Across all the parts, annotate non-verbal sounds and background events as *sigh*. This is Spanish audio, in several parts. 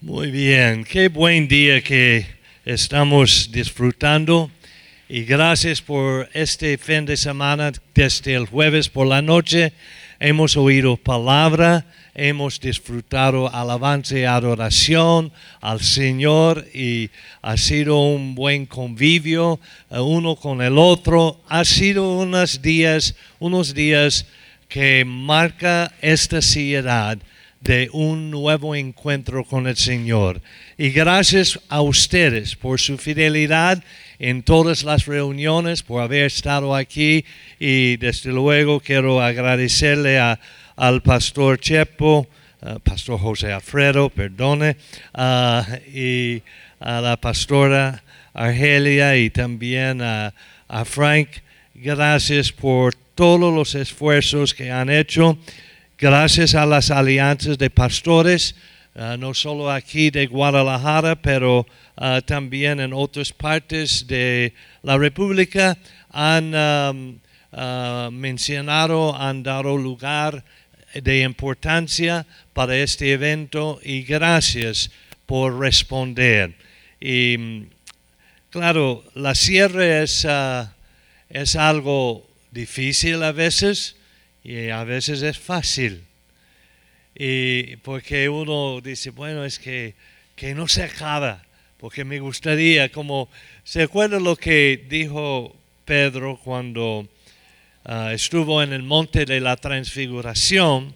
Muy bien, qué buen día que estamos disfrutando y gracias por este fin de semana desde el jueves por la noche. Hemos oído palabra, hemos disfrutado alabanza y adoración al Señor y ha sido un buen convivio eh, uno con el otro. Ha sido unos días, unos días que marca esta ciudad de un nuevo encuentro con el Señor. Y gracias a ustedes por su fidelidad en todas las reuniones, por haber estado aquí. Y desde luego quiero agradecerle al pastor Chepo, pastor José Alfredo, perdone, y a la pastora Argelia y también a, a Frank. Gracias por todos los esfuerzos que han hecho gracias a las alianzas de pastores, uh, no solo aquí de Guadalajara, pero uh, también en otras partes de la República, han um, uh, mencionado, han dado lugar de importancia para este evento y gracias por responder. Y claro, la cierre es, es algo difícil a veces y a veces es fácil. Y porque uno dice, bueno, es que, que no se acaba, porque me gustaría, como, ¿se acuerda lo que dijo Pedro cuando uh, estuvo en el monte de la transfiguración?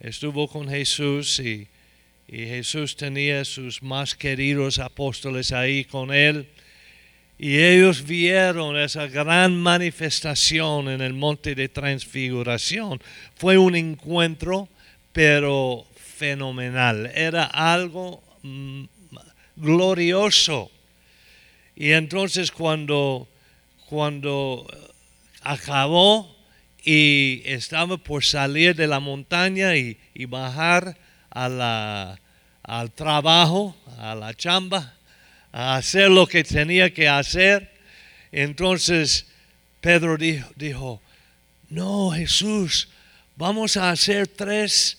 Estuvo con Jesús y, y Jesús tenía sus más queridos apóstoles ahí con él. Y ellos vieron esa gran manifestación en el monte de transfiguración. Fue un encuentro, pero fenomenal. Era algo mm, glorioso. Y entonces cuando, cuando acabó y estaba por salir de la montaña y, bajar al trabajo, a la chamba, a hacer lo que tenía que hacer. Entonces Pedro dijo, no Jesús, vamos a hacer tres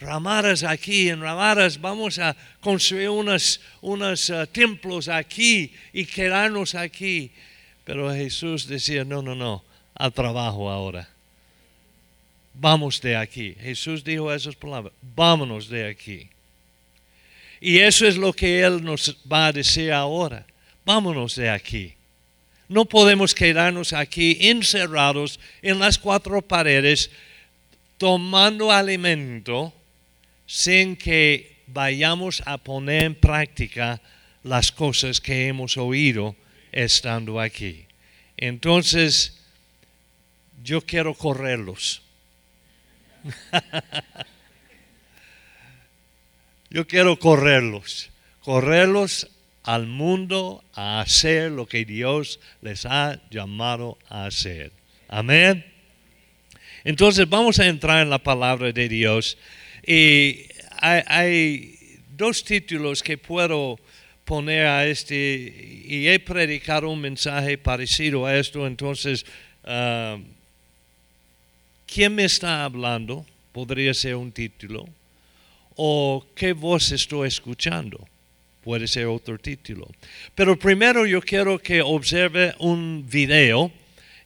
ramadas aquí, en ramadas vamos a construir unos, uh, templos aquí y quedarnos aquí. Pero Jesús decía, no, no, no, al trabajo ahora. Vamos de aquí. Jesús dijo esas palabras, vámonos de aquí. Y eso es lo que Él nos va a decir ahora. Vámonos de aquí. No podemos quedarnos aquí encerrados en las cuatro paredes tomando alimento sin que vayamos a poner en práctica las cosas que hemos oído estando aquí. Entonces, yo quiero correrlos. *laughs* Yo quiero correrlos, correrlos al mundo a hacer lo que Dios les ha llamado a hacer. Amén. Entonces vamos a entrar en la palabra de Dios y hay, dos títulos que puedo poner a este y he predicado un mensaje parecido a esto, entonces, ah, ¿quién me está hablando? Podría ser un título o qué voz estoy escuchando. Puede ser otro título. Pero primero yo quiero que observe un video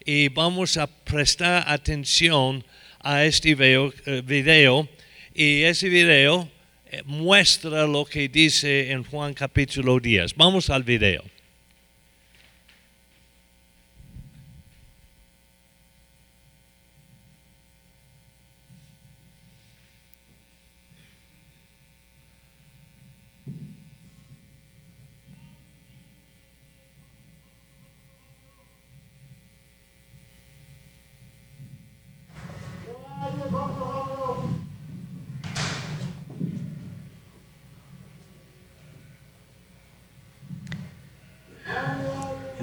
y vamos a prestar atención a este video, eh, video y ese video eh, muestra lo que dice en Juan capítulo 10. Vamos al video.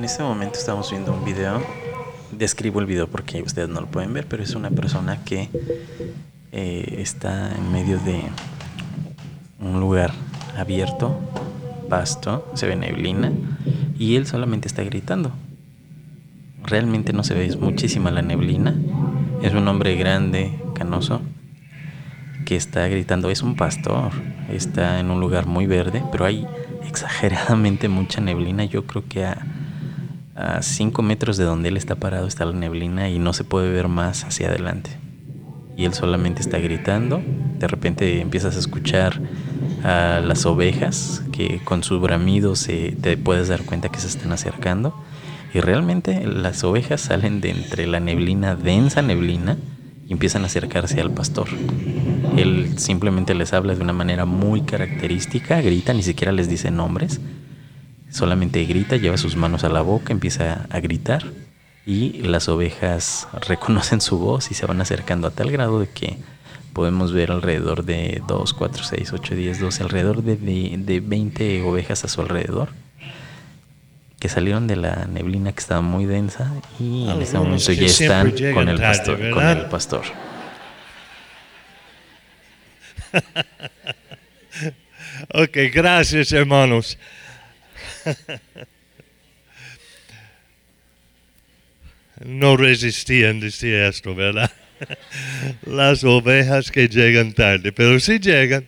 Este momento estamos viendo un video. Describo el video porque ustedes no lo pueden ver, pero es una persona que eh, está en medio de un lugar abierto, pasto, se ve neblina y él solamente está gritando. Realmente no se ve, es muchísima la neblina. Es un hombre grande, canoso. que está gritando es un pastor. Está en un lugar muy verde, pero hay exageradamente mucha neblina. Yo creo que a, a cinco metros de donde él está parado está la neblina y no se puede ver más hacia adelante. Y él solamente está gritando. De repente empiezas a escuchar a las ovejas que con su bramido se, te puedes dar cuenta que se están acercando. Y realmente las ovejas salen de entre la neblina, densa neblina, y empiezan a acercarse al pastor. Él simplemente les habla de una manera muy característica, grita, ni siquiera les dice nombres, solamente grita, lleva sus manos a la boca, empieza a gritar y las ovejas *laughs* reconocen su voz y se van acercando a tal grado de que podemos ver alrededor de 2, 4, 6, 8, 10, 12, alrededor de, de, 20 ovejas a su alrededor que salieron de la neblina que estaba muy densa y en ese momento ya están con el pastor. Con el pastor. *laughs* ok, gracias hermanos. *laughs* no resistían decir esto, ¿verdad? *laughs* Las ovejas que llegan tarde, pero sí llegan.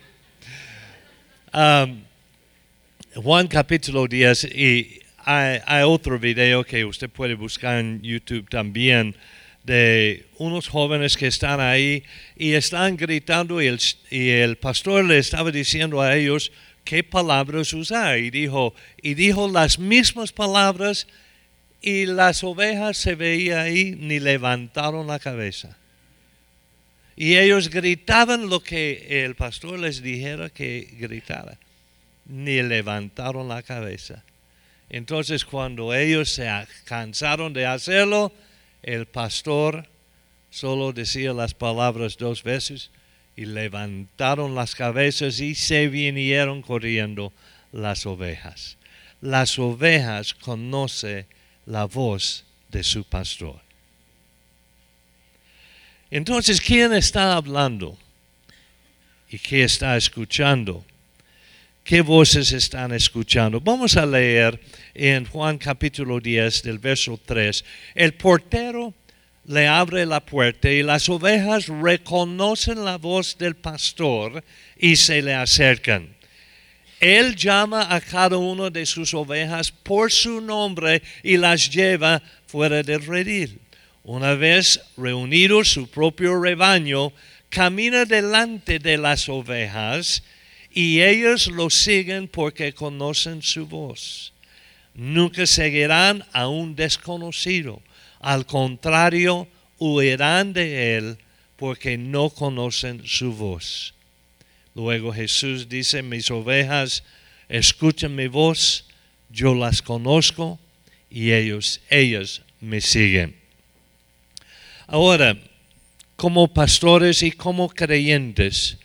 Um, Juan capítulo 10 y hay, otro video que usted puede buscar en YouTube también de unos jóvenes que están ahí y están gritando y el, y el pastor le estaba diciendo a ellos qué palabras usar y dijo, y dijo las mismas palabras y las ovejas se veían ahí ni levantaron la cabeza. Y ellos gritaban lo que el pastor les dijera que gritara, ni levantaron la cabeza. Entonces cuando ellos se cansaron de hacerlo, el pastor solo decía las palabras dos veces y levantaron las cabezas y se vinieron corriendo las ovejas. Las ovejas conocen la voz de su pastor. Entonces, ¿quién está hablando? ¿Y qué está escuchando? ¿Qué voces están escuchando? Vamos a leer en Juan capítulo 10 del verso 3. El portero le abre la puerta y las ovejas reconocen la voz del pastor y se le acercan. Él llama a cada una de sus ovejas por su nombre y las lleva fuera del redil. Una vez reunido su propio rebaño, camina delante de las ovejas y ellos lo siguen porque conocen su voz. Nunca seguirán a un desconocido. Al contrario, huirán de él porque no conocen su voz. Luego Jesús dice, mis ovejas escuchan mi voz, yo las conozco y ellos, ellas me siguen. Ahora, como pastores y como creyentes,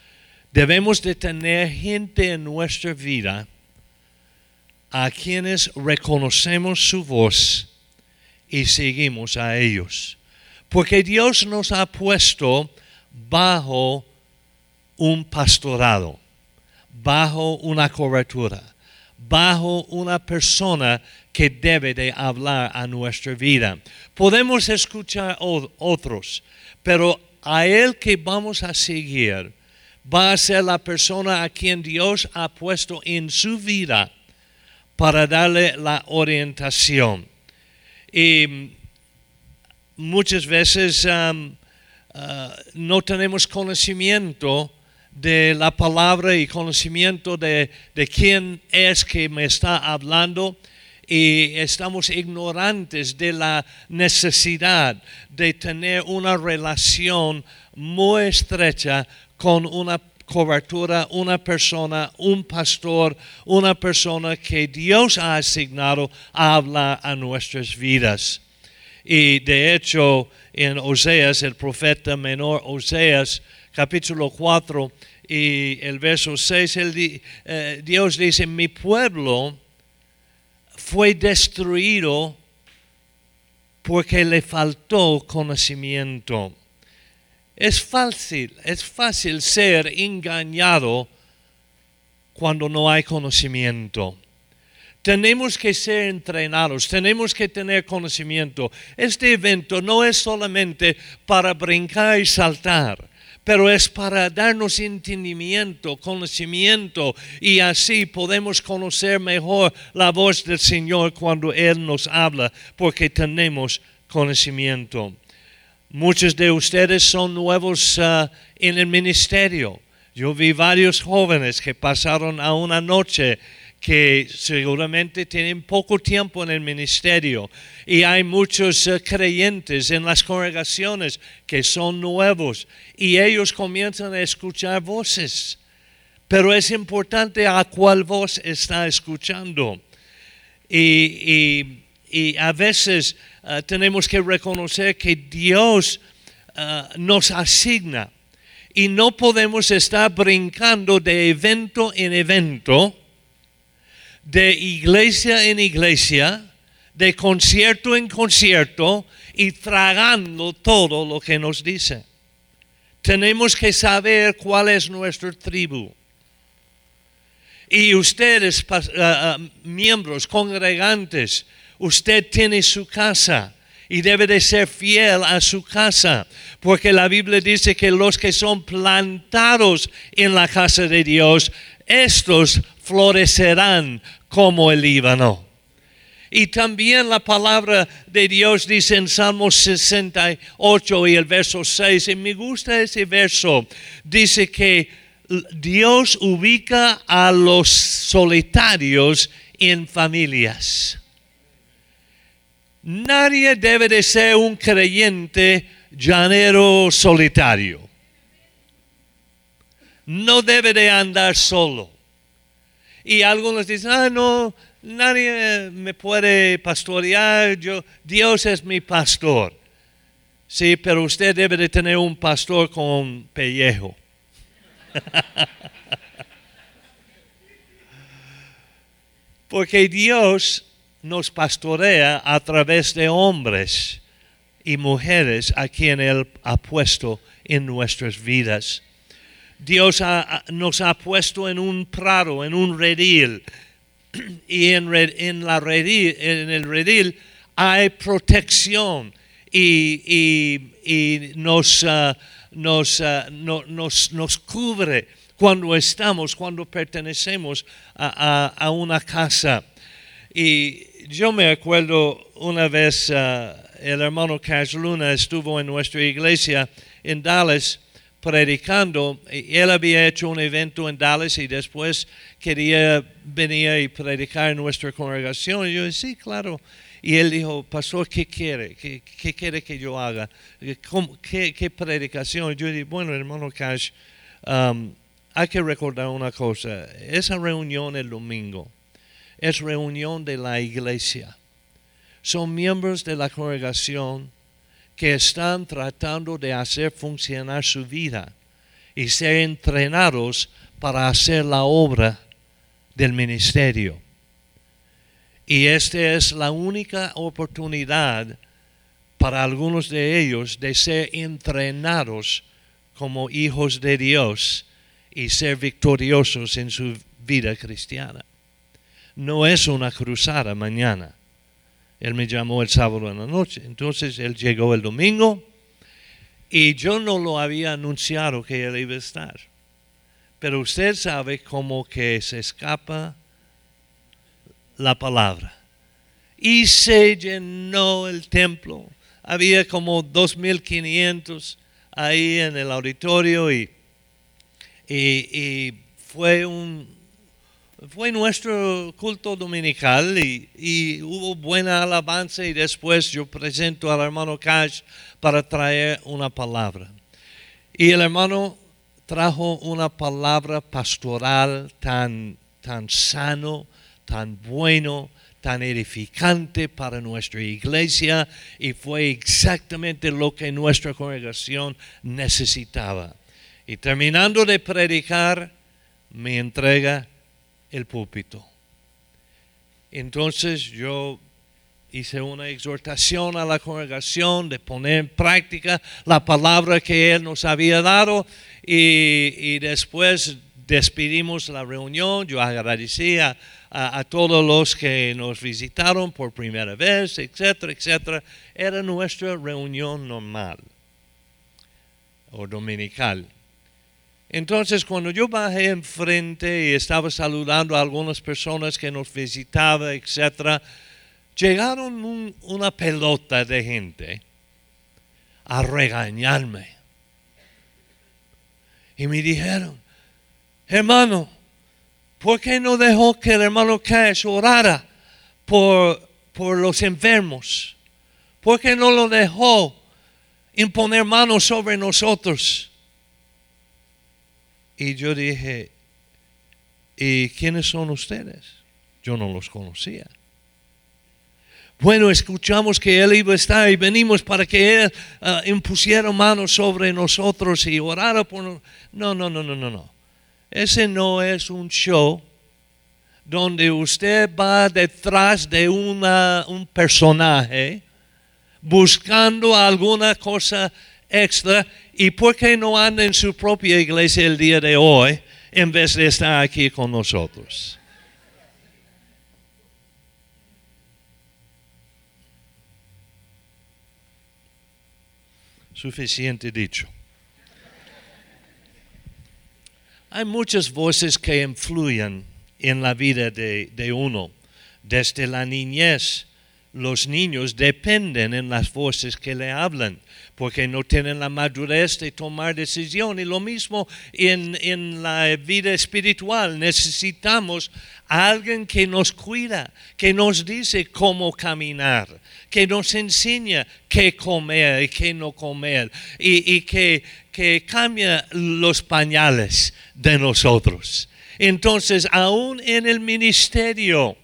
Debemos de tener gente en nuestra vida a quienes reconocemos su voz y seguimos a ellos. Porque Dios nos ha puesto bajo un pastorado, bajo una cobertura, bajo una persona que debe de hablar a nuestra vida. Podemos escuchar otros, pero a Él que vamos a seguir, va a ser la persona a quien Dios ha puesto en su vida para darle la orientación. Y muchas veces um, uh, no tenemos conocimiento de la palabra y conocimiento de, de quién es que me está hablando y estamos ignorantes de la necesidad de tener una relación muy estrecha con una cobertura, una persona, un pastor, una persona que Dios ha asignado a hablar a nuestras vidas. Y de hecho, en Oseas, el profeta menor Oseas, capítulo 4 y el verso 6, eh, Dios dice, mi pueblo fue destruido porque le faltó conocimiento. Es fácil, es fácil ser engañado cuando no hay conocimiento. Tenemos que ser entrenados, tenemos que tener conocimiento. Este evento no es solamente para brincar y saltar, pero es para darnos entendimiento, conocimiento y así podemos conocer mejor la voz del Señor cuando Él nos habla, porque tenemos conocimiento. Muchos de ustedes son nuevos uh, en el ministerio. Yo vi varios jóvenes que pasaron a una noche que seguramente tienen poco tiempo en el ministerio y hay muchos uh, creyentes en las congregaciones que son nuevos y ellos comienzan a escuchar voces. Pero es importante a cuál voz está escuchando. Y a veces uh, tenemos que reconocer que Dios uh, nos asigna y no podemos estar brincando de evento en evento, de iglesia en iglesia, de concierto en concierto y tragando todo lo que nos dice. Tenemos que saber cuál es nuestra tribu. Y ustedes, uh, miembros, congregantes, usted tiene su casa y debe de ser fiel a su casa, porque la Biblia dice que los que son plantados en la casa de Dios, estos florecerán como el Líbano. Y también la palabra de Dios dice en Salmos 68 y el verso 6, y me gusta ese verso, dice que Dios ubica a los solitarios en familias. Nadie debe de ser un creyente llanero solitario. No debe de andar solo. Y algunos dicen, ah, no, nadie me puede pastorear, yo, Dios es mi pastor. Sí, pero usted debe de tener un pastor con pellejo. *laughs* Porque Dios nos pastorea a través de hombres y mujeres a quien Él ha puesto en nuestras vidas. Dios nos ha puesto en un prado, en un redil, y en, el redil hay protección y, nos, ah, ah, nos, cubre cuando estamos, cuando pertenecemos a, una casa. Y yo me acuerdo una vez uh, el hermano Cash Luna estuvo en nuestra iglesia en Dallas predicando. Él había hecho un evento en Dallas y después quería venir y predicar en nuestra congregación. Y yo dije, sí, claro. Y él dijo, pastor, ¿qué quiere? ¿Qué, quiere que yo haga? ¿Qué, predicación? Yo dije, bueno, hermano Cash, um, hay que recordar una cosa. Esa reunión el domingo es reunión de la iglesia. Son miembros de la congregación que están tratando de hacer funcionar su vida y ser entrenados para hacer la obra del ministerio. Y esta es la única oportunidad para algunos de ellos de ser entrenados como hijos de Dios y ser victoriosos en su vida cristiana no es una cruzada mañana. Él me llamó el sábado en la noche. Entonces él llegó el domingo y yo no lo había anunciado que él iba a estar. Pero usted sabe cómo que se escapa la palabra. Y se llenó el templo. Había como 2.500 ahí en el auditorio y, y fue un, fue nuestro culto dominical y, hubo buena alabanza y después yo presento al hermano Cash para traer una palabra. Y el hermano trajo una palabra pastoral tan, tan sano, tan bueno, tan edificante para nuestra iglesia y fue exactamente lo que nuestra congregación necesitaba. Y terminando de predicar, me entrega el púlpito. Entonces yo hice una exhortación a la congregación de poner en práctica la palabra que Él nos había dado y, después despedimos la reunión. Yo agradecía a, a, todos los que nos visitaron por primera vez, etcétera, etcétera. Era nuestra reunión normal. o dominical. Entonces, cuando yo bajé enfrente y estaba saludando a algunas personas que nos visitaban, etc., llegaron un- una pelota de gente a regañarme. Y me dijeron, hermano, ¿por qué no dejó que el hermano Cash orara por, por los enfermos? ¿Por qué no lo dejó imponer manos sobre nosotros? Y yo dije, ¿y quiénes son ustedes? Yo no los conocía. Bueno, escuchamos que Él iba a estar y venimos para que Él ah, impusiera manos sobre nosotros y orara por nosotros. No, no, no, no, no, no. Ese no es un show donde usted va detrás de una, un personaje buscando alguna cosa extra y por qué no anda en su propia iglesia el día de hoy en vez de estar aquí con nosotros. Suficiente dicho. Hay muchas voces que influyen en la vida de, de uno. Desde la niñez, los niños dependen en las voces que le hablan, porque no tienen la madurez de tomar decisión. Y lo mismo en, en la vida espiritual. Necesitamos a alguien que nos cuida, que nos dice cómo caminar, que nos enseña qué comer y qué no comer, y, y que, que cambia los pañales de nosotros. Entonces, aún en el ministerio,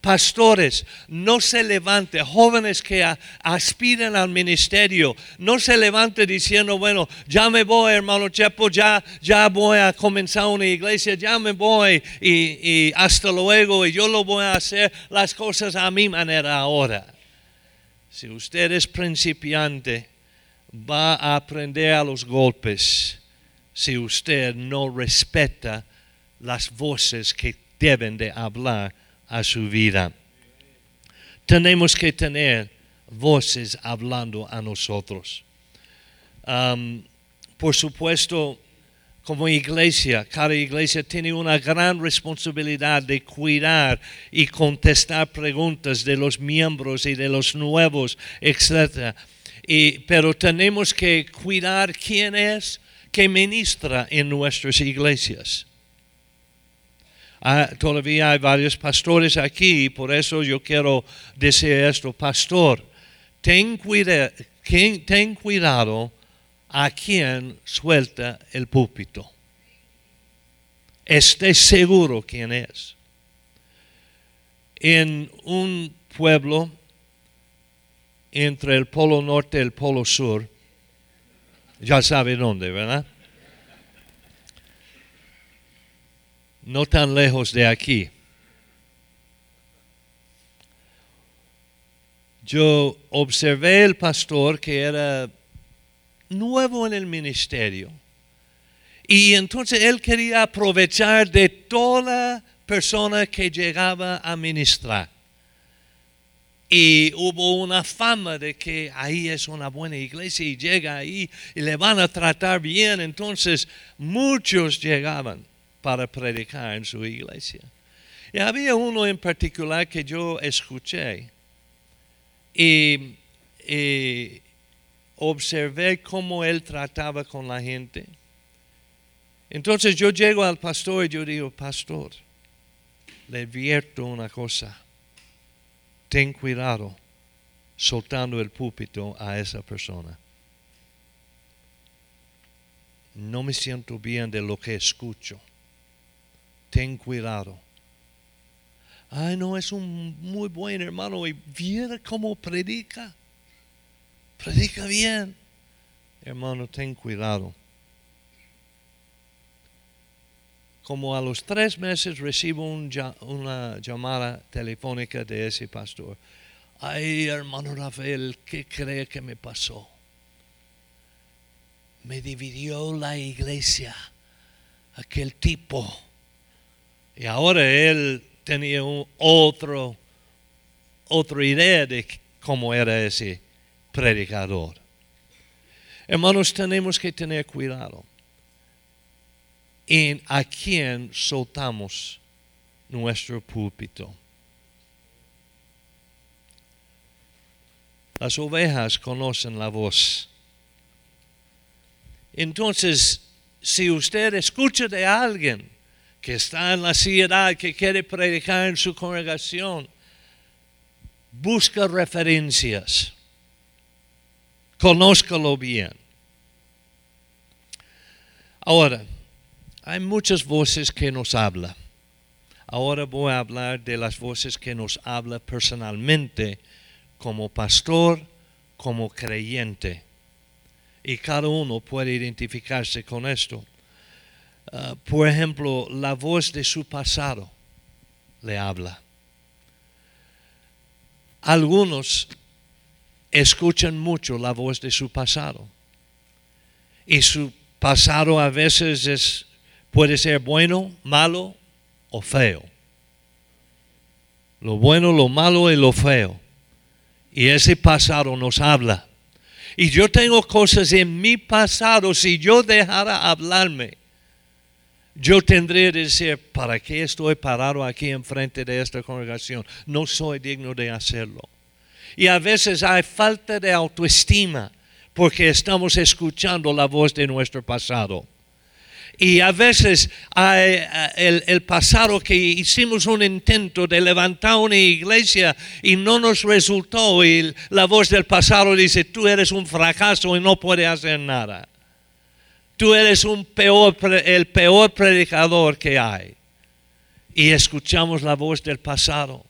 pastores, no se levante, jóvenes que aspiran al ministerio, no se levante diciendo, bueno, ya me voy, hermano Chepo, ya, ya voy a comenzar una iglesia, ya me voy y, y hasta luego, y yo lo voy a hacer las cosas a mi manera ahora. Si usted es principiante, va a aprender a los golpes si usted no respeta las voces que deben de hablar a su vida. Tenemos que tener voces hablando a nosotros. Por supuesto, como iglesia, cada iglesia tiene una gran responsabilidad de cuidar y contestar preguntas de los miembros y de los nuevos, etc. Pero tenemos que cuidar quién es que ministra en nuestras iglesias. Ah, todavía hay varios pastores aquí y por eso yo quiero decir esto, pastor, ten, cuida- ten cuidado a quien suelta el púlpito. Esté seguro quién es. En un pueblo entre el polo norte y el polo sur, ya sabe dónde, ¿verdad? No tan lejos de aquí. Yo observé el pastor que era nuevo en el ministerio. Y entonces él quería aprovechar de toda persona que llegaba a ministrar. Y hubo una fama de que ahí es una buena iglesia y llega ahí y le van a tratar bien. Entonces muchos llegaban para predicar en su iglesia. Y había uno en particular que yo escuché y, y observé cómo él trataba con la gente. Entonces yo llego al pastor y yo digo, pastor, le advierto una cosa, ten cuidado soltando el púlpito a esa persona. No me siento bien de lo que escucho ten cuidado. Ay, no, es un muy buen hermano y viera cómo predica. Predica bien. Hermano, ten cuidado. Como a los tres meses recibo una llamada telefónica de ese pastor. Ay, hermano Rafael, ¿qué cree que me pasó? Me dividió la iglesia, aquel tipo. Y ahora él tenía otro, otra idea de cómo era ese predicador. Hermanos, tenemos que tener cuidado en a quién soltamos nuestro púlpito. Las ovejas conocen la voz. Entonces, si usted escucha de alguien que está en la ciudad, que quiere predicar en su congregación, busca referencias. Conózcalo bien. Ahora, hay muchas voces que nos hablan. Ahora voy a hablar de las voces que nos habla personalmente como pastor, como creyente. Y cada uno puede identificarse con esto. Ah, por ejemplo, la voz de su pasado le habla. Algunos escuchan mucho la voz de su pasado. Y su pasado a veces es, puede ser bueno, malo o feo. Lo bueno, lo malo y lo feo. Y ese pasado nos habla. Y yo tengo cosas en mi pasado, si yo dejara hablarme, yo tendría que decir, ¿para qué estoy parado aquí enfrente de esta congregación? No soy digno de hacerlo. Y a veces hay falta de autoestima porque estamos escuchando la voz de nuestro pasado. Y a veces hay eh, el, pasado que hicimos un intento de levantar una iglesia y no nos resultó y la voz del pasado dice, tú eres un fracaso y no puedes hacer nada. Tú eres el peor predicador que hay. Y escuchamos la voz del pasado.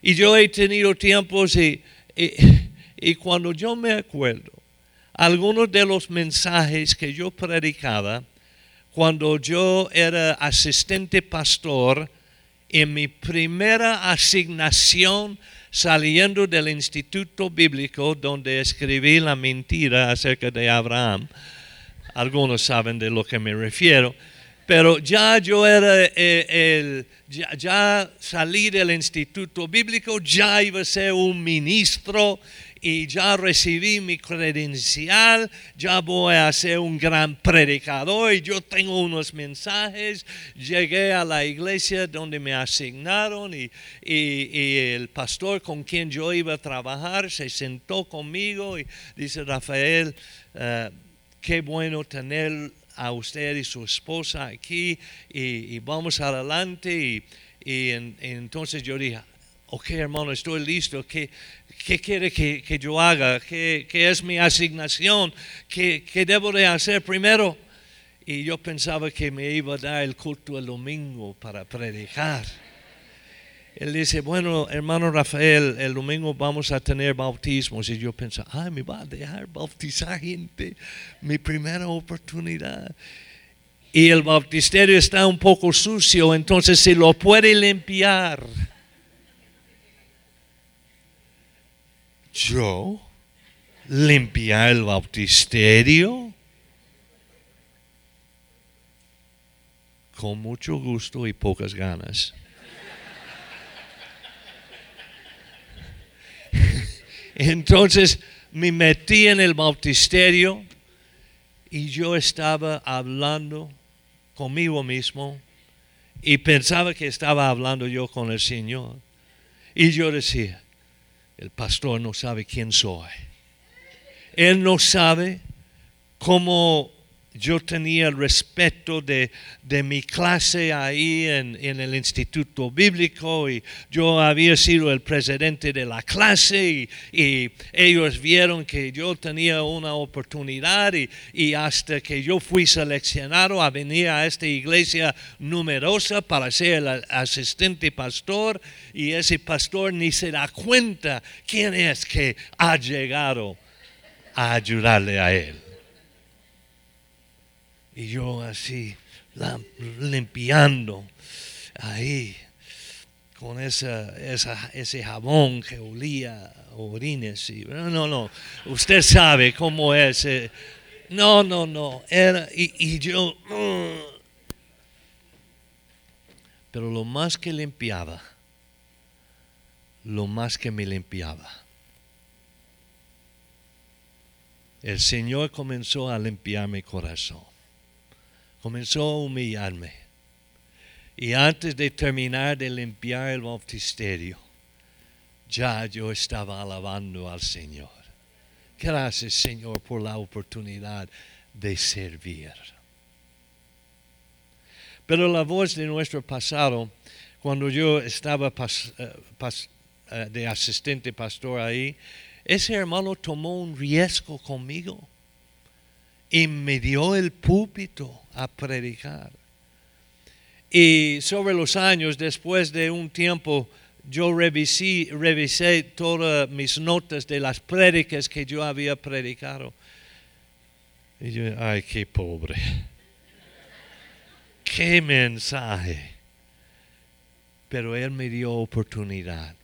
Y yo he tenido tiempos y, y cuando yo me acuerdo, algunos de los mensajes que yo predicaba, cuando yo era asistente pastor, en mi primera asignación saliendo del instituto bíblico donde escribí la mentira acerca de Abraham, algunos saben de lo que me refiero, pero ya yo era eh, el, ya, salí del instituto bíblico, ya iba a ser un ministro y ya recibí mi credencial, ya voy a ser un gran predicador y yo tengo unos mensajes. Llegué a la iglesia donde me asignaron y, el pastor con quien yo iba a trabajar se sentó conmigo y dice, Rafael, eh, qué bueno tener a usted y su esposa aquí y, vamos adelante. Y, entonces yo dije, ok hermano, estoy listo. ¿Qué, qué quiere que, yo haga? ¿Qué, es mi asignación? ¿Qué, ¿Qué debo de hacer primero? Y yo pensaba que me iba a dar el culto el domingo para predicar. Él dice, bueno, hermano Rafael, el domingo vamos a tener bautismos. Y yo pensé, ay, me va a dejar bautizar gente, mi primera oportunidad. Y el bautisterio está un poco sucio, entonces se lo puede limpiar. Yo limpiar el bautisterio con mucho gusto y pocas ganas. Entonces me metí en el bautisterio y yo estaba hablando conmigo mismo y pensaba que estaba hablando yo con el Señor. Y yo decía, el pastor no sabe quién soy. Él no sabe cómo yo tenía el respeto de, mi clase ahí en, el instituto bíblico y yo había sido el presidente de la clase y, ellos vieron que yo tenía una oportunidad y, y, hasta que yo fui seleccionado a venir a esta iglesia numerosa para ser el asistente pastor y ese pastor ni se da cuenta quién es que ha llegado a ayudarle a él. Y yo así, limpiando ahí, con esa, ese jabón que olía orines. Y, no, no, no, usted sabe cómo es. Eh. no, no, no, era, y, yo... Pero lo más que limpiaba, lo más que me limpiaba, el Señor comenzó a limpiar mi corazón. Comenzó a humillarme. Y antes de terminar de limpiar el bautisterio, ya yo estaba alabando al Señor. Gracias Señor por la oportunidad de servir. Pero la voz de nuestro pasado, cuando yo estaba eh, eh, de asistente pastor ahí, ese hermano tomó un riesgo conmigo y me dio el púlpito a predicar. Y sobre los años, después de un tiempo, yo revisé, revisé todas mis notas de las prédicas que yo había predicado. Y yo, ay, qué pobre. Qué mensaje. Pero Él me dio oportunidad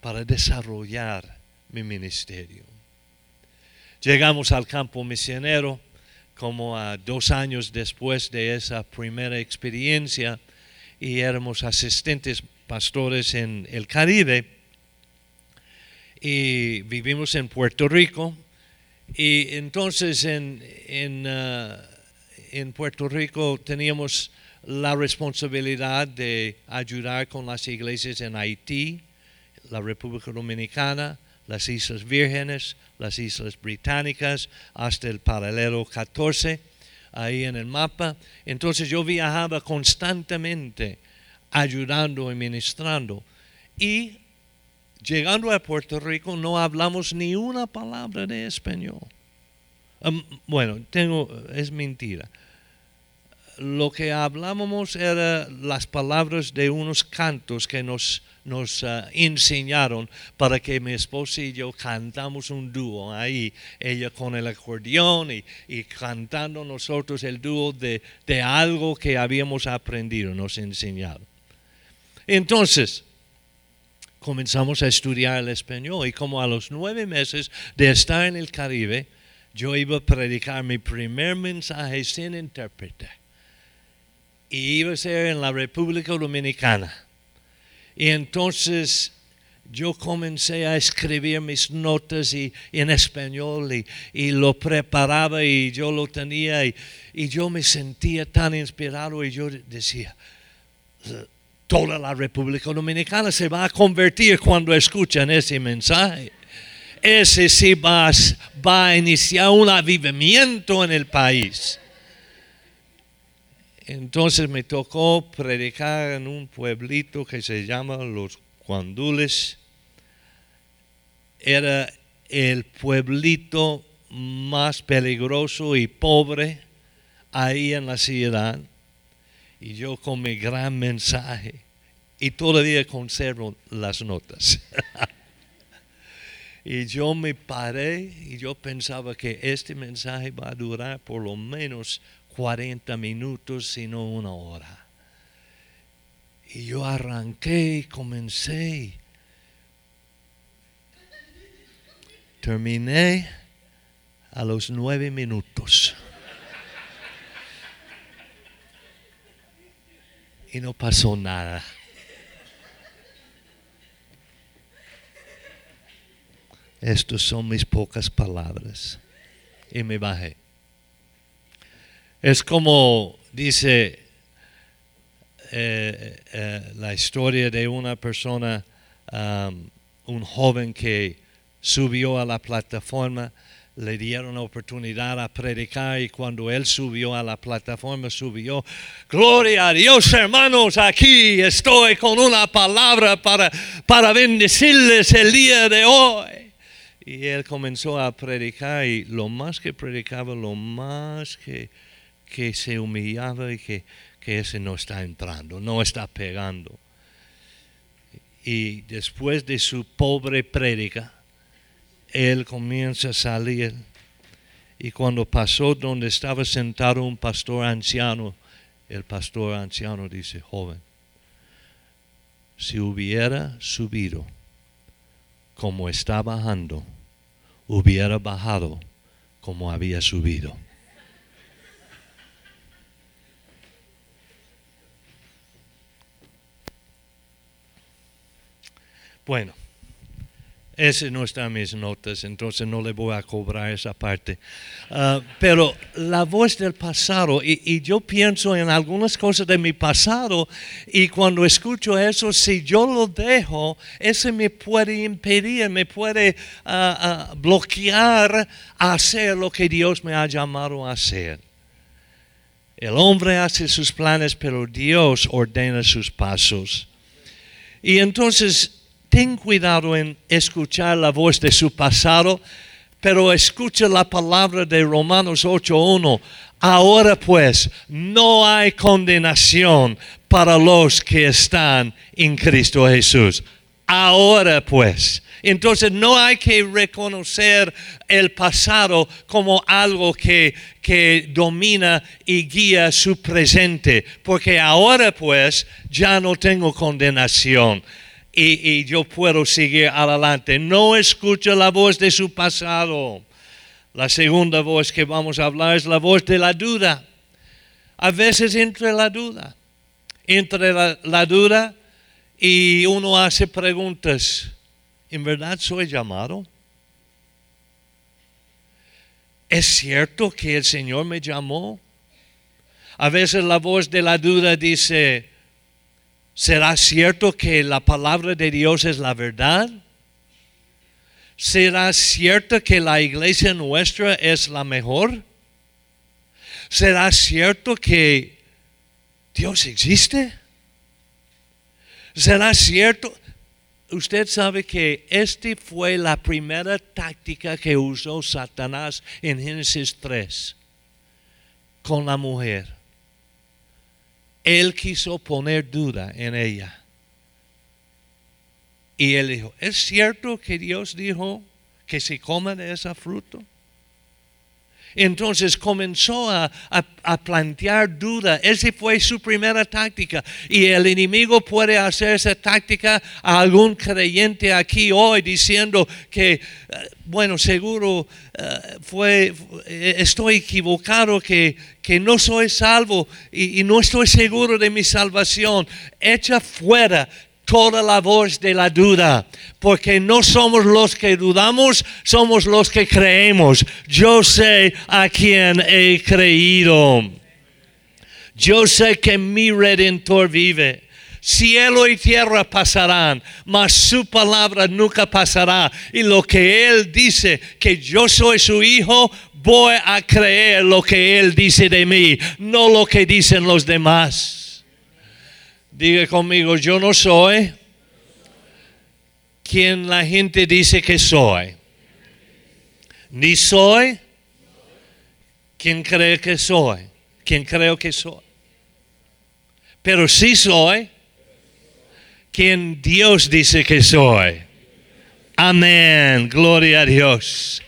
para desarrollar mi ministerio. Llegamos al campo misionero como a dos años después de esa primera experiencia y éramos asistentes pastores en el Caribe. Y vivimos en Puerto Rico. Y entonces en, en, uh, en Puerto Rico teníamos la responsabilidad de ayudar con las iglesias en Haití, la República Dominicana, las Islas Vírgenes, las Islas Británicas, hasta el paralelo 14, ahí en el mapa. Entonces yo viajaba constantemente ayudando y ministrando. Y llegando a Puerto Rico no hablamos ni una palabra de español. bueno, tengo, es mentira lo que hablábamos eran las palabras de unos cantos que nos, nos uh, enseñaron para que mi esposa y yo cantamos un dúo ahí, ella con el acordeón y, y cantando nosotros el dúo de, de, algo que habíamos aprendido, nos enseñaron. Entonces, comenzamos a estudiar el español y como a los nueve meses de estar en el Caribe, yo iba a predicar mi primer mensaje sin intérprete y iba a ser en la República Dominicana. Y entonces yo comencé a escribir mis notas y, en español y, lo preparaba y yo lo tenía y, yo me sentía tan inspirado y yo decía, toda la República Dominicana se va a convertir cuando escuchan ese mensaje. Ese sí va, va a iniciar un avivamiento en el país. Entonces me tocó predicar en un pueblito que se llama Los Cuandules. Era el pueblito más peligroso y pobre ahí en la ciudad. Y yo con mi gran mensaje. Y todavía conservo las notas. *laughs* y yo me paré y yo pensaba que este mensaje va a durar por lo menos 40 minutos, sino una hora. Y yo arranqué y comencé. Terminé a los nueve minutos. Y no pasó nada. Estas son mis pocas palabras. Y me bajé. Es como dice eh, eh, la historia de una persona, um, un joven que subió a la plataforma, le dieron la oportunidad a predicar y cuando él subió a la plataforma, subió, gloria a Dios hermanos, aquí estoy con una palabra para, para bendecirles el día de hoy. Y él comenzó a predicar y lo más que predicaba, lo más que que se humillaba y que, ese no está entrando, no está pegando. Y después de su pobre prédica, él comienza a salir. Y cuando pasó donde estaba sentado un pastor anciano, el pastor anciano dice, joven, si hubiera subido como está bajando, hubiera bajado como había subido. Bueno, Ese no está en mis notas, entonces no le voy a cobrar esa parte. Uh, pero la voz del pasado, y, yo pienso en algunas cosas de mi pasado, y cuando escucho eso, si yo lo dejo, ese me puede impedir, me puede uh, uh, bloquear hacer lo que Dios me ha llamado a hacer. El hombre hace sus planes, pero Dios ordena sus pasos. Y entonces ten cuidado en escuchar la voz de su pasado, pero escucha la palabra de Romanos 8.1. Ahora pues, no hay condenación para los que están en Cristo Jesús. Ahora pues. Entonces no hay que reconocer el pasado como algo que, que, domina y guía su presente, porque ahora pues ya no tengo condenación y, yo puedo seguir adelante. No escucha la voz de su pasado. La segunda voz que vamos a hablar es la voz de la duda. A veces entre la duda, entre la, la duda y uno hace preguntas. ¿En verdad soy llamado? ¿Es cierto que el Señor me llamó? A veces la voz de la duda dice, ¿Será cierto que la palabra de Dios es la verdad? ¿Será cierto que la iglesia nuestra es la mejor? ¿Será cierto que Dios existe? ¿Será cierto? Usted sabe que esta fue la primera táctica que usó Satanás en Génesis 3 con la mujer él quiso poner duda en ella. Y él dijo, ¿es cierto que Dios dijo que se coma de ese fruto? Entonces comenzó a, plantear duda. Esa fue su primera táctica. Y el enemigo puede hacer esa táctica a algún creyente aquí hoy diciendo que, eh, bueno, seguro eh, fue, eh, estoy equivocado, que, que no soy salvo y no estoy seguro de mi salvación. Echa fuera toda la voz de la duda, porque no somos los que dudamos, somos los que creemos. Yo sé a quién he creído. Yo sé que mi redentor vive. Cielo y tierra pasarán, mas su palabra nunca pasará. Y lo que Él dice, que yo soy su hijo, voy a creer lo que Él dice de mí, no lo que dicen los demás. Diga conmigo, yo no soy quien la gente dice que soy. Ni soy quien cree que soy, quien creo que soy. Pero sí soy quien Dios dice que soy. Amén, gloria a Dios.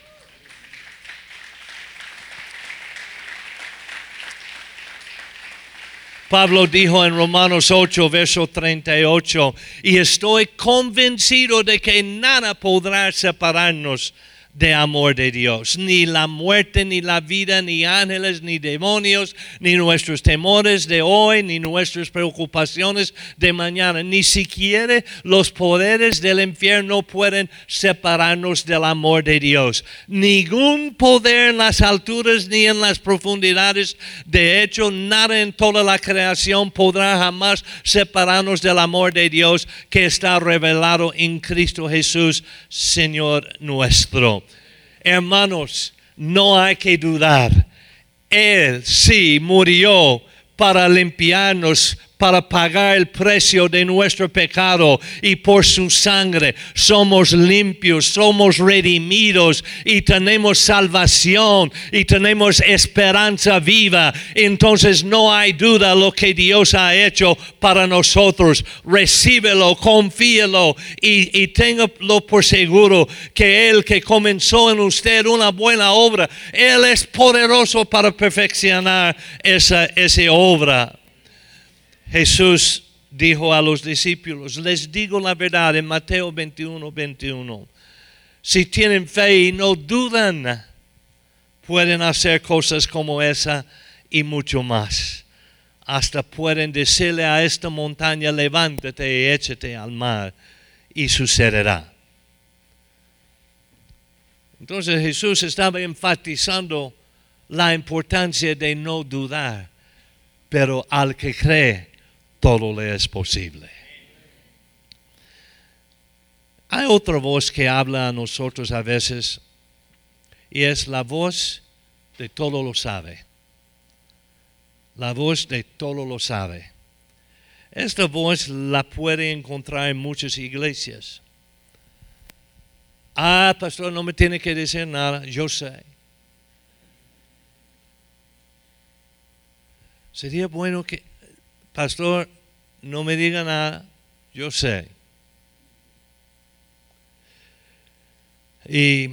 Pablo dijo en Romanos 8, verso 38, y estoy convencido de que nada podrá separarnos de amor de Dios. Ni la muerte, ni la vida, ni ángeles, ni demonios, ni nuestros temores de hoy, ni nuestras preocupaciones de mañana. Ni siquiera los poderes del infierno pueden separarnos del amor de Dios. Ningún poder en las alturas ni en las profundidades. De hecho, nada en toda la creación podrá jamás separarnos del amor de Dios que está revelado en Cristo Jesús, Señor nuestro. Hermanos, no hay que dudar. Él sí murió para limpiarnos para pagar el precio de nuestro pecado y por su sangre somos limpios, somos redimidos y tenemos salvación y tenemos esperanza viva. Entonces no hay duda lo que Dios ha hecho para nosotros. Recíbelo, confíelo y, y por seguro que Él que comenzó en usted una buena obra, Él es poderoso para perfeccionar esa, esa obra. Jesús dijo a los discípulos, les digo la verdad en Mateo 21, 21. Si tienen fe y no dudan, pueden hacer cosas como esa y mucho más. Hasta pueden decirle a esta montaña, levántate y échate al mar y sucederá. Entonces Jesús estaba enfatizando la importancia de no dudar, pero al que cree, todo le es posible. Hay otra voz que habla a nosotros a veces y es la voz de todo lo sabe. La voz de todo lo sabe. Esta voz la puede encontrar en muchas iglesias. Ah, pastor, no me tiene que decir nada, yo sé. Sería bueno que, pastor, no me diga nada, yo sé. Y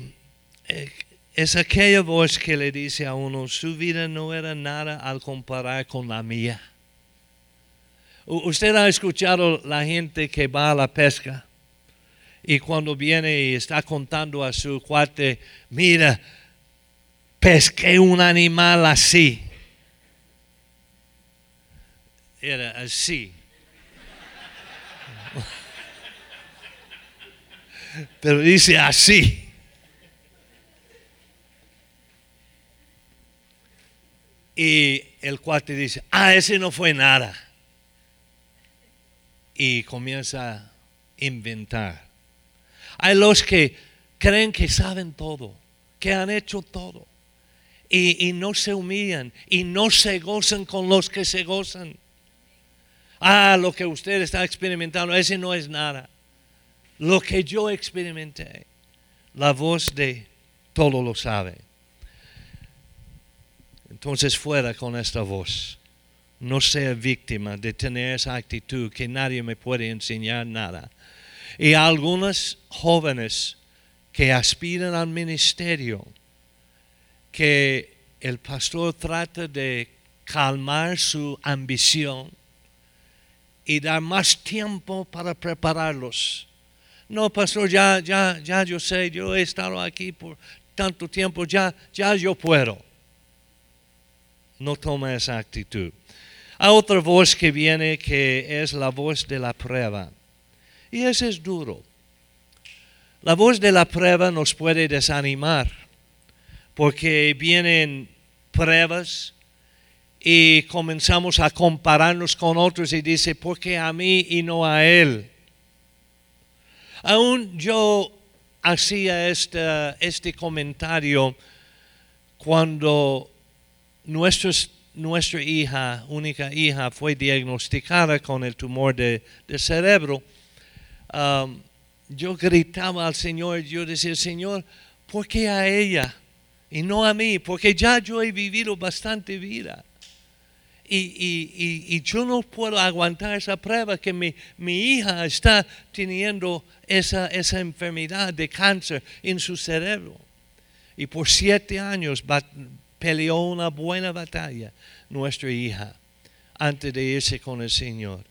eh, es aquella voz que le dice a uno, su vida no era nada al comparar con la mía. Usted ha escuchado la gente que va a la pesca y cuando viene y está contando a su cuate, mira, pesqué un animal así. Era así. Pero dice así. Y el cuate dice, ah, ese no fue nada. Y comienza a inventar. Hay los que creen que saben todo, que han hecho todo. Y, y, no se humillan y no se gozan con los que se gozan. Ah, lo que usted está experimentando, ese no es nada. Lo que yo experimenté, la voz de todo lo sabe. Entonces fuera con esta voz. No sea víctima de tener esa actitud que nadie me puede enseñar nada. Y algunos jóvenes que aspiran al ministerio, que el pastor trata de calmar su ambición y dar más tiempo para prepararlos. No, pastor, ya, ya, ya yo sé, yo he estado aquí por tanto tiempo, ya, ya yo puedo no toma esa actitud. Hay otra voz que viene que es la voz de la prueba. Y ese es duro. La voz de la prueba nos puede desanimar porque vienen pruebas y comenzamos a compararnos con otros y dice, ¿por qué a mí y no a él? Aún yo hacía este, este comentario cuando nuestra hija, única hija, fue diagnosticada con el tumor de, cerebro, um, yo gritaba al Señor, yo decía, Señor, ¿por qué a ella y no a mí? Porque ya yo he vivido bastante vida. Y, yo no puedo aguantar esa prueba que mi, hija está teniendo esa, esa enfermedad de cáncer en su cerebro. Y por siete años peleó una buena batalla nuestra hija antes de irse con el Señor.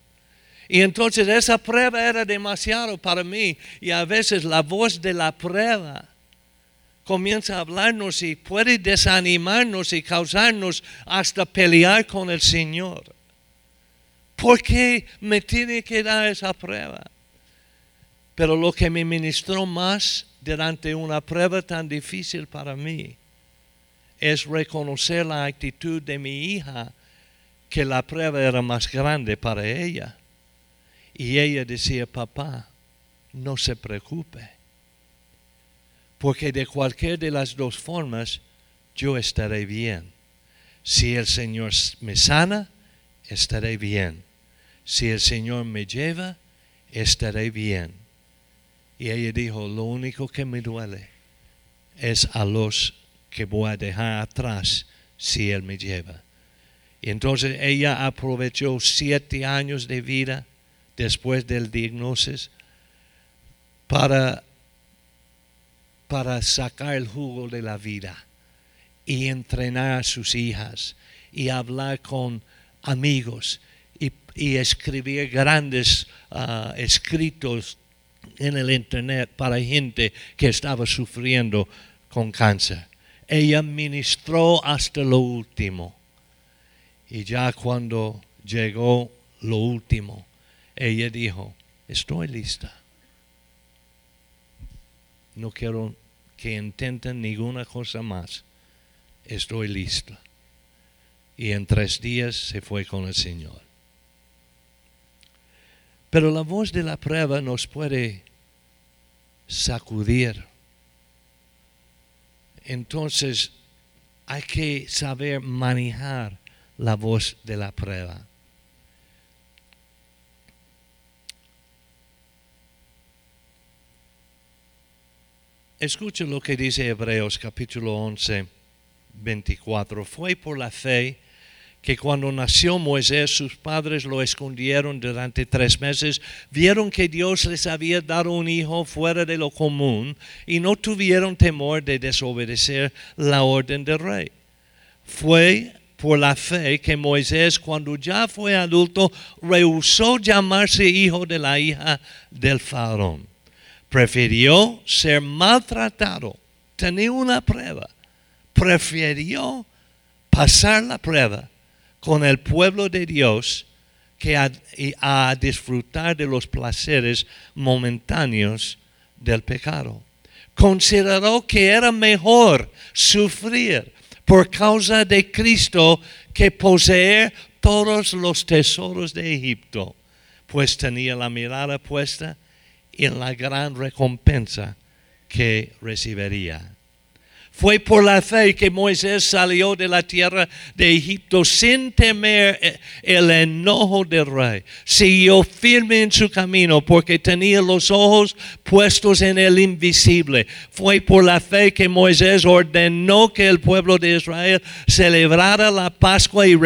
Y entonces esa prueba era demasiado para mí y a veces la voz de la prueba comienza a hablarnos y puede desanimarnos y causarnos hasta pelear con el Señor. ¿Por qué me tiene que dar esa prueba? Pero lo que me ministró más durante una prueba tan difícil para mí es reconocer la actitud de mi hija, que la prueba era más grande para ella. Y ella decía, papá, no se preocupe, porque de cualquier de las dos formas yo estaré bien. Si el Señor me sana, estaré bien. Si el Señor me lleva, estaré bien. Y ella dijo, lo único que me duele es a los que voy a dejar atrás si Él me lleva. Y entonces ella aprovechó siete años de vida después del diagnóstico para, para sacar el jugo de la vida y entrenar a sus hijas y hablar con amigos y, escribir grandes ah, escritos en el internet para gente que estaba sufriendo con cáncer ella ministró hasta lo último. Y ya cuando llegó lo último, ella dijo, estoy lista. No quiero, que intenten ninguna cosa más, estoy listo. Y en tres días se fue con el Señor. Pero la voz de la prueba nos puede sacudir. Entonces hay que saber manejar la voz de la prueba. Escucha lo que dice Hebreos capítulo 11, 24. Fue por la fe que cuando nació Moisés sus padres lo escondieron durante tres meses, vieron que Dios les había dado un hijo fuera de lo común y no tuvieron temor de desobedecer la orden del rey. Fue por la fe que Moisés, cuando ya fue adulto, rehusó llamarse hijo de la hija del faraón. Prefirió ser maltratado, tener una prueba. Prefirió pasar la prueba con el pueblo de Dios que a, disfrutar de los placeres momentáneos del pecado. Consideró que era mejor sufrir por causa de Cristo que poseer todos los tesoros de Egipto, pues tenía la mirada puesta en la gran recompensa que recibiría. Fue por la fe que Moisés salió de la tierra de Egipto sin temer el enojo del rey. Siguió firme en su camino porque tenía los ojos puestos en el invisible. Fue por la fe que Moisés ordenó que el pueblo de Israel celebrara la Pascua y,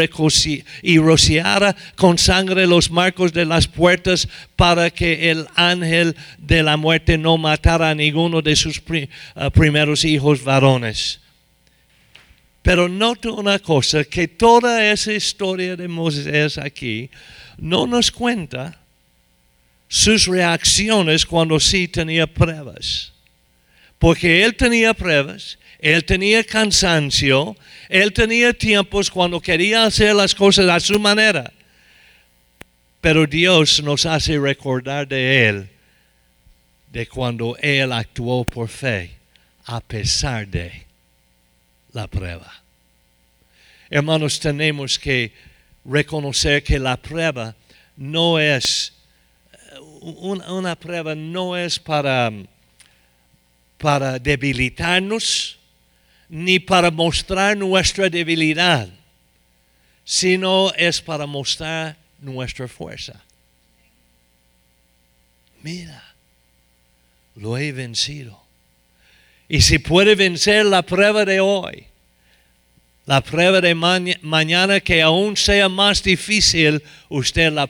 y rociara con sangre los marcos de las puertas para que el ángel de la muerte no matara a ninguno de sus ah, primeros hijos varones. Pero noto una cosa, que toda esa historia de Moisés aquí no nos cuenta sus reacciones cuando sí tenía pruebas. Porque él tenía pruebas, él tenía cansancio, él tenía tiempos cuando quería hacer las cosas a su manera. Pero Dios nos hace recordar de Él, de cuando Él actuó por fe, a pesar de la prueba. Hermanos, tenemos que reconocer que la prueba no es, una, prueba no es para, para debilitarnos, ni para mostrar nuestra debilidad, sino es para mostrar nuestra fuerza. Mira, lo he vencido. Y si puede vencer la prueba de hoy, la prueba de mañana que aún sea más difícil, usted la,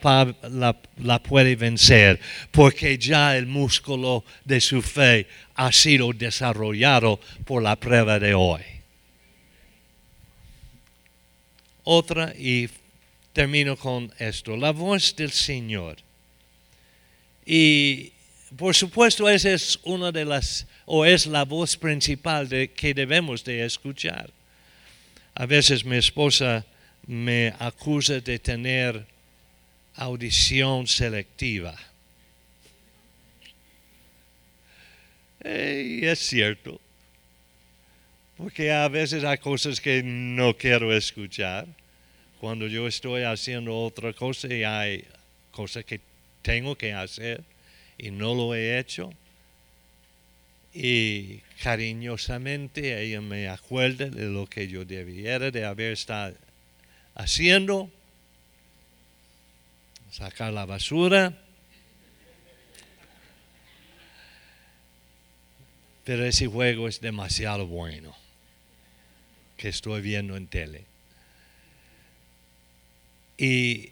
la, puede vencer, porque ya el músculo de su fe ha sido desarrollado por la prueba de hoy. Otra y termino con esto, la voz del Señor. Y por supuesto esa es una de las, o es la voz principal de, que debemos de escuchar. A veces mi esposa me acusa de tener audición selectiva. Y es cierto, porque a veces hay cosas que no quiero escuchar cuando yo estoy haciendo otra cosa y hay cosas que tengo que hacer y no lo he hecho. Y cariñosamente ella me acuerda de lo que yo debiera de haber estado haciendo. Sacar la basura. Pero ese juego es demasiado bueno que estoy viendo en tele. Y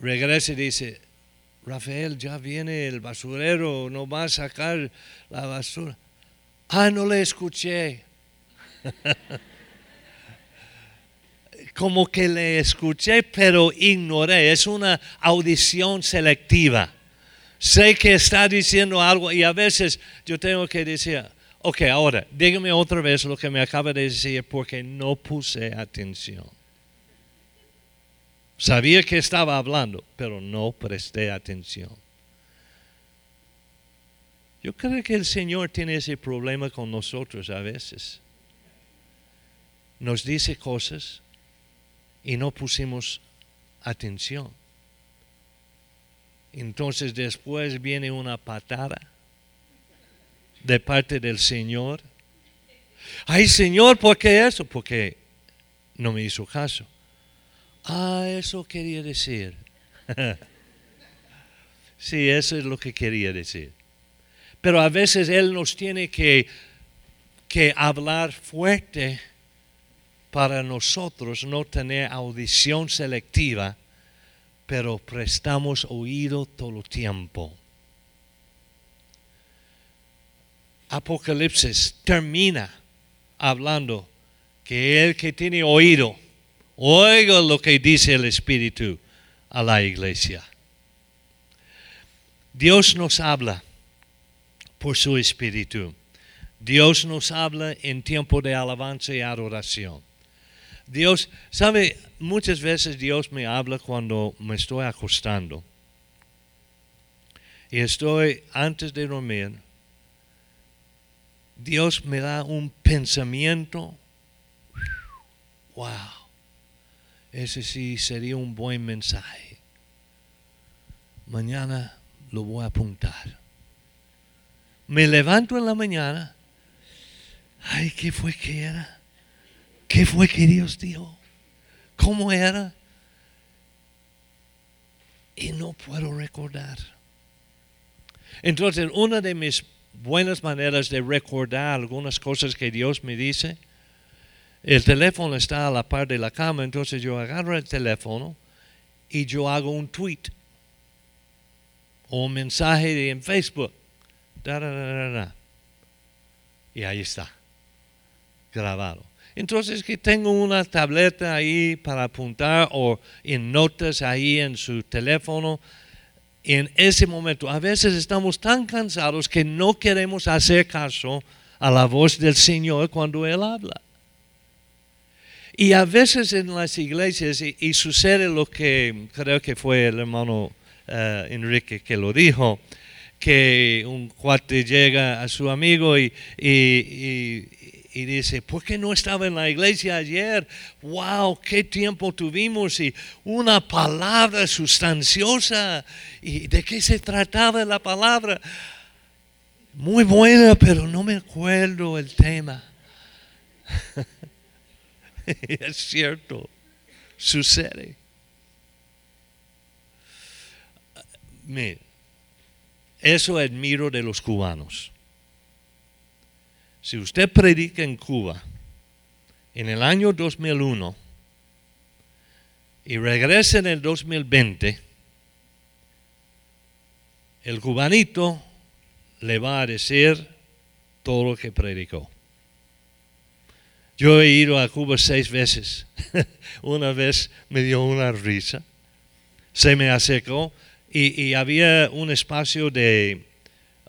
regresa y dice, Rafael, ya viene el basurero, no va a sacar la basura. Ah, no le escuché. *laughs* Como que le escuché, pero ignoré. Es una audición selectiva. Sé que está diciendo algo y a veces yo tengo que decir, ok, ahora, dígame otra vez lo que me acaba de decir porque no puse atención. Sabía que estaba hablando, pero no presté atención. Yo creo que el Señor tiene ese problema con nosotros a veces. Nos dice cosas y no pusimos atención. Entonces después viene una patada de parte del Señor. Ay Señor, ¿por qué eso? Porque no me hizo caso. Ah, eso quería decir. *laughs* sí, eso es lo que quería decir. Pero a veces Él nos tiene que, que hablar fuerte para nosotros no tener audición selectiva, pero prestamos oído todo el tiempo. Apocalipsis termina hablando que el que tiene oído, oiga lo que dice el Espíritu a la iglesia. Dios nos habla por su Espíritu. Dios nos habla en tiempo de alabanza y adoración. Dios, sabe, muchas veces Dios me habla cuando me estoy acostando. Y estoy antes de dormir. Dios me da un pensamiento. Wow. Ese sí sería un buen mensaje. Mañana lo voy a apuntar. Me levanto en la mañana. Ay, ¿qué fue que era? ¿Qué fue que Dios dijo? ¿Cómo era? Y no puedo recordar. Entonces, una de mis buenas maneras de recordar algunas cosas que Dios me dice, el teléfono está a la par de la cama, entonces yo agarro el teléfono y yo hago un tweet o un mensaje en Facebook. y ahí está, grabado. Entonces que tengo una tableta ahí para apuntar o en notas ahí en su teléfono. En ese momento, a veces estamos tan cansados que no queremos hacer caso a la voz del Señor cuando Él habla. Y a veces en las iglesias, y, sucede lo que creo que fue el hermano eh, Enrique que lo dijo, que un cuate llega a su amigo y, y dice, ¿por qué no estaba en la iglesia ayer? ¡Wow! ¡Qué tiempo tuvimos! Y una palabra sustanciosa. ¿Y de qué se trataba la palabra? Muy buena, pero no me acuerdo el tema. *laughs* *laughs* es cierto, sucede. Mira, eso admiro de los cubanos si usted predica en Cuba en el año 2001 y regresa en el 2020, el cubanito le va a decir todo lo que predicó. Yo he ido a Cuba seis veces. *laughs* una vez me dio una risa. Se me acercó y, y había un espacio de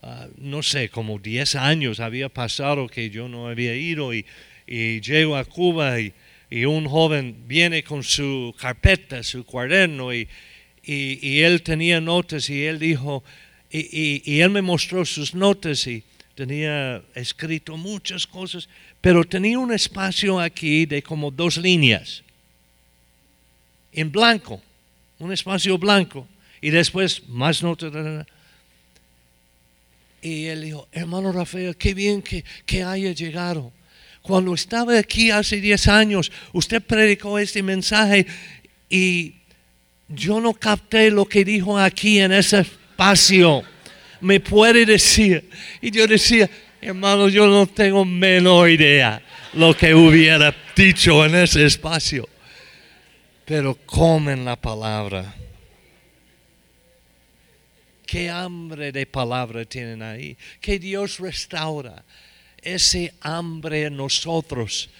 Ah, no sé, como 10 años había pasado que yo no había ido y, llego a Cuba y, un joven viene con su carpeta, su cuaderno y, él tenía notas y él dijo, y, él me mostró sus notas y tenía escrito muchas cosas, pero tenía un espacio aquí de como dos líneas, en blanco, un espacio blanco, y después más notas. Y él dijo, hermano Rafael, qué bien que, que haya llegado. Cuando estaba aquí hace 10 años, usted predicó este mensaje y yo no capté lo que dijo aquí en ese espacio. Me puede decir. Y yo decía, hermano, yo no tengo menor idea lo que hubiera dicho en ese espacio. Pero comen la palabra qué hambre de palabra tienen ahí. Que Dios restaura ese hambre en nosotros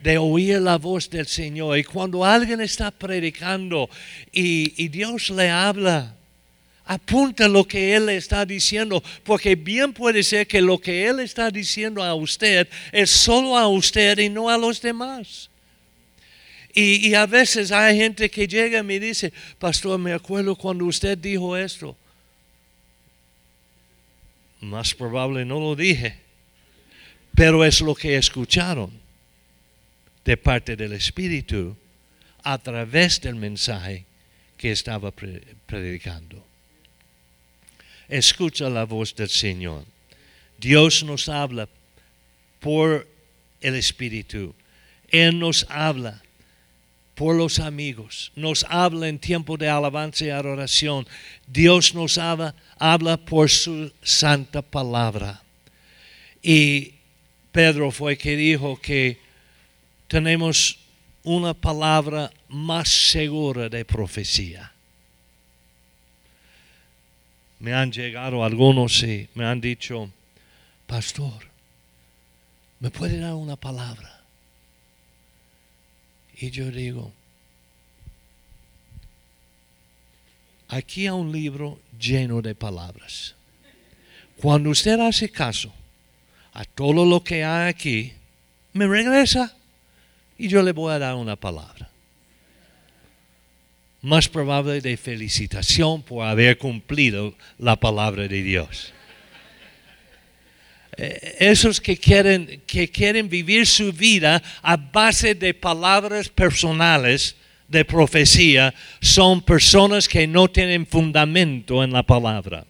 de oír la voz del Señor. Y cuando alguien está predicando y, Dios le habla, apunta lo que Él está diciendo, porque bien puede ser que lo que Él está diciendo a usted es solo a usted y no a los demás. Y, a veces hay gente que llega y me dice, pastor, me acuerdo cuando usted dijo esto Más probable no lo dije, pero es lo que escucharon de parte del Espíritu a través del mensaje que estaba predicando. Escucha la voz del Señor. Dios nos habla por el Espíritu. Él nos habla por los amigos, nos habla en tiempo de alabanza y adoración. Dios nos habla, habla por su santa palabra. Y Pedro fue que dijo que tenemos una palabra más segura de profecía. Me han llegado algunos y me han dicho, pastor, ¿me puede dar una palabra? Y yo digo, aquí hay un libro lleno de palabras. Cuando usted hace caso a todo lo que hay aquí, me regresa y yo le voy a dar una palabra. Más probable de felicitación por haber cumplido la palabra de Dios. Eh, esos que quieren, que quieren vivir su vida a base de palabras personales de profecía son personas que no tienen fundamento en la palabra.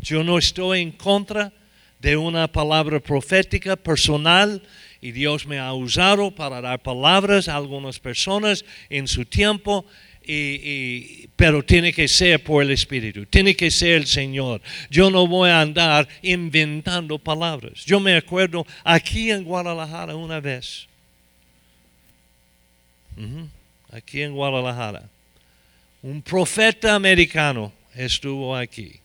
Yo no estoy en contra de una palabra profética personal y Dios me ha usado para dar palabras a algunas personas en su tiempo pero tiene que ser por el Espíritu, tiene que ser el Señor. Yo no voy a andar inventando palabras. Yo me acuerdo aquí en Guadalajara una vez, aquí en Guadalajara, un profeta americano estuvo aquí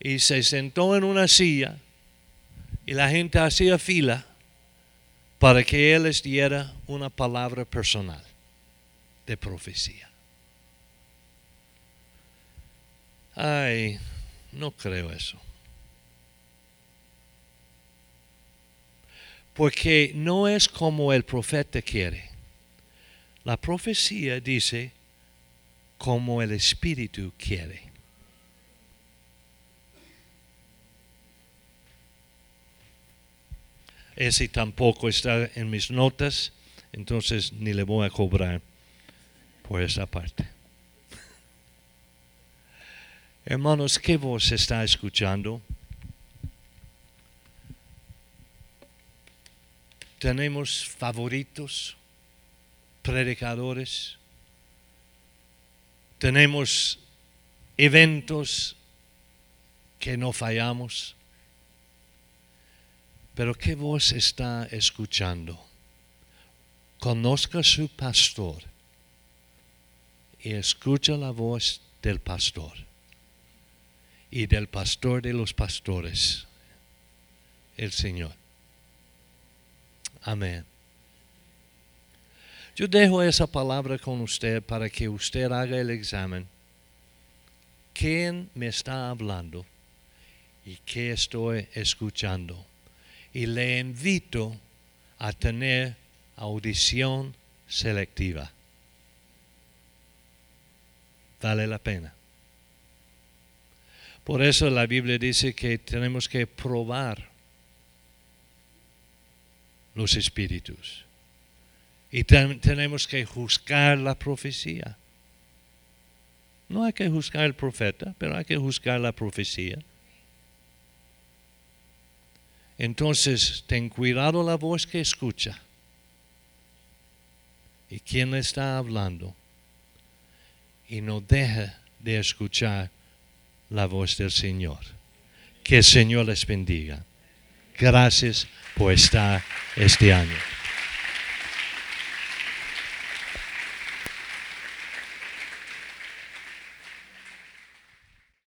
y se sentó en una silla y la gente hacía fila para que él les diera una palabra personal de profecía. Ay, no creo eso. Porque no es como el profeta quiere. La profecía dice como el Espíritu quiere. Ese tampoco está en mis notas, entonces ni le voy a cobrar por esa parte. *laughs* Hermanos, ¿qué voz está escuchando? Tenemos favoritos, predicadores, tenemos eventos que no fallamos, pero ¿qué voz está escuchando? Conozca su pastor y escucha la voz del pastor y del pastor de los pastores, el Señor. Amén. Yo dejo esa palabra con usted para que usted haga el examen. ¿Quién me está hablando y qué estoy escuchando? Y le invito a tener audición selectiva vale la pena. Por eso la Biblia dice que tenemos que probar los espíritus. Y tenemos que juzgar la profecía. No hay que juzgar el profeta, pero hay que juzgar la profecía. Entonces, ten cuidado la voz que escucha. ¿Y quién le está hablando? y no deje de escuchar la voz del Señor. Que el Señor les bendiga. Gracias por estar este año.